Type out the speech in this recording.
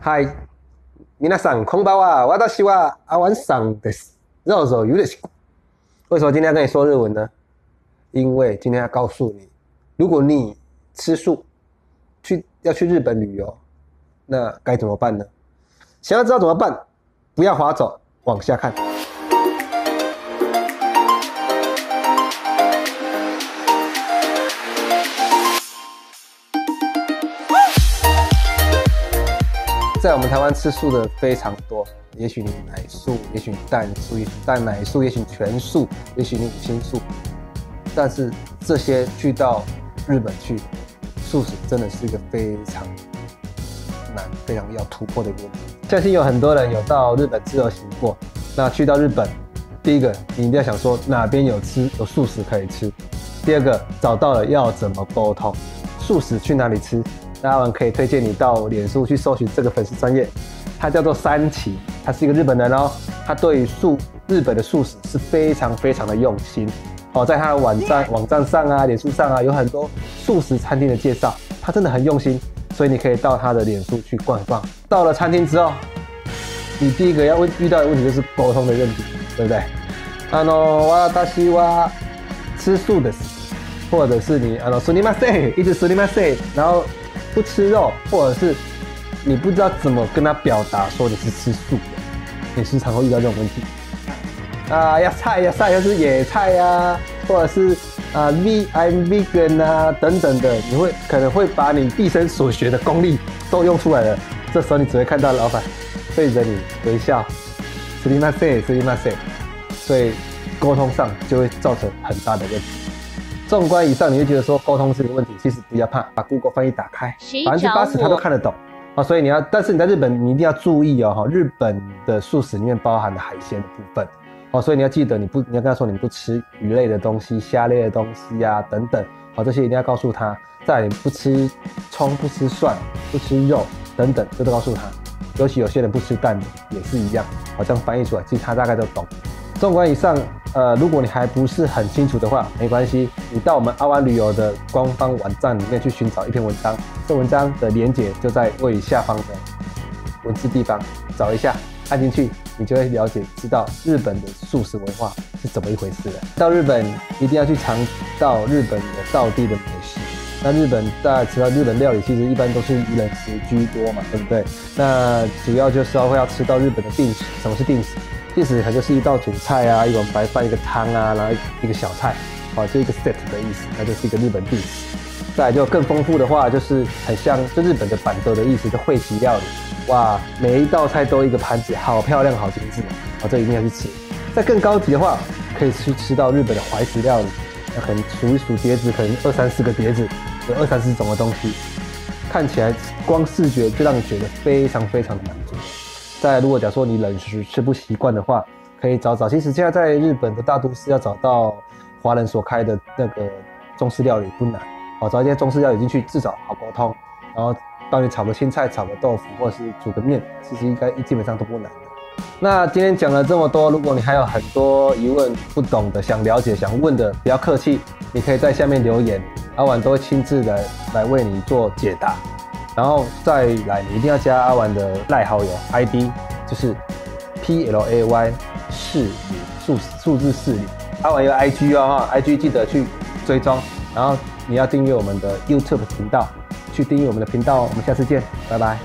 嗨，皆さんこんばんは。私は阿丸さんです。绕走有点辛苦。为什么今天要跟你说日文呢？因为今天要告诉你，如果你吃素，去要去日本旅游，那该怎么办呢？想要知道怎么办，不要划走，往下看。 在我们台湾吃素的非常多，也许你奶素，也许你蛋素，也许蛋奶素，也许你全素，也许你五星素，但是这些去到日本去，素食真的是一个非常难、非常要突破的一个问题。相信有很多人有到日本自由行过，那去到日本，第一个你一定要想说哪边有吃有素食可以吃，第二个找到了要怎么沟通，素食去哪里吃？那阿文可以推荐你到脸书去搜寻这个粉丝专业，他叫做三崎，他是一个日本人哦，他对于素日本的素食是非常非常的用心哦，在他的网站网站上啊、脸书上啊，有很多素食餐厅的介绍，他真的很用心，所以你可以到他的脸书去逛一逛。到了餐厅之后，你第一个要问遇到的问题就是沟通的问题，对不对？あの私は吃素的，或者是你あのすみません，一直すみません，然后。 不吃肉，或者是你不知道怎么跟他表达说你是吃素的，你时常会遇到这种问题。啊，要菜呀菜，又是野菜呀，或者是啊 V I'm vegan 啊等等的，你会可能会把你毕生所学的功力都用出来了。这时候你只会看到老板对着你微笑，すみません，すみません，所以沟通上就会造成很大的问题。 纵观以上，你会觉得说沟通是个问题，其实不要怕，把 Google 翻译打开，百分之八十他都看得懂啊。所以你要，但是你在日本，你一定要注意哦，哈，日本的素食里面包含的海鲜的部分哦，所以你要记得，你不，你要跟他说你不吃鱼类的东西、虾类的东西呀、等等，好，这些一定要告诉他。再来，你不吃葱、不吃蒜、不吃肉等等，这都告诉他。尤其有些人不吃蛋也是一样，好，这样翻译出来，其实他大概都懂。纵观以上，呃，如果你还不是很清楚的话，没关系，你到我们阿湾旅游的官方网站里面去寻找一篇文章，这文章的连结就在位于下方的文字地方，找一下，按进去，你就会了解知道日本的素食文化是怎么一回事了。到日本一定要去尝到日本的道地的美食。那日本大家吃到日本料理，其实一般都是以冷食居多嘛，对不对？那主要就是要会要吃到日本的定食。什么是定食？定食它就是一道主菜啊，一碗白饭，一个汤啊，然后一个小菜，好，就一个 set 的意思，那就是一个日本 dish。再来就更丰富的话，就是很像就日本的板豆的意思，就会席料理。哇，每一道菜都一个盘子，好漂亮，好精致，哦，这一定要去吃。再更高级的话，可以去吃到日本的怀石料理，那可能数一数碟子，可能二三十个碟子，有二三十种的东西，看起来光视觉就让你觉得非常非常的在。如果假如说你冷食吃不习惯的话，可以找找。其实现在在日本的大都市要找到华人所开的那个中式料理不难，哦，找一些中式料理进去，至少好沟通。然后帮你炒个青菜、炒个豆腐，或者是煮个面，其实应该基本上都不难。那今天讲了这么多，如果你还有很多疑问、不懂的、想了解、想问的，不要客气，你可以在下面留言，阿婉都会亲自的来为你做解答。然后再来，你一定要加阿玩的赖好友 ID，就是 P L A Y 四零数数字四零。阿玩有 IG 哦哈，IG 记得去追踪。然后你要订阅我们的 YouTube 频道，去订阅我们的频道。我们下次见，拜拜。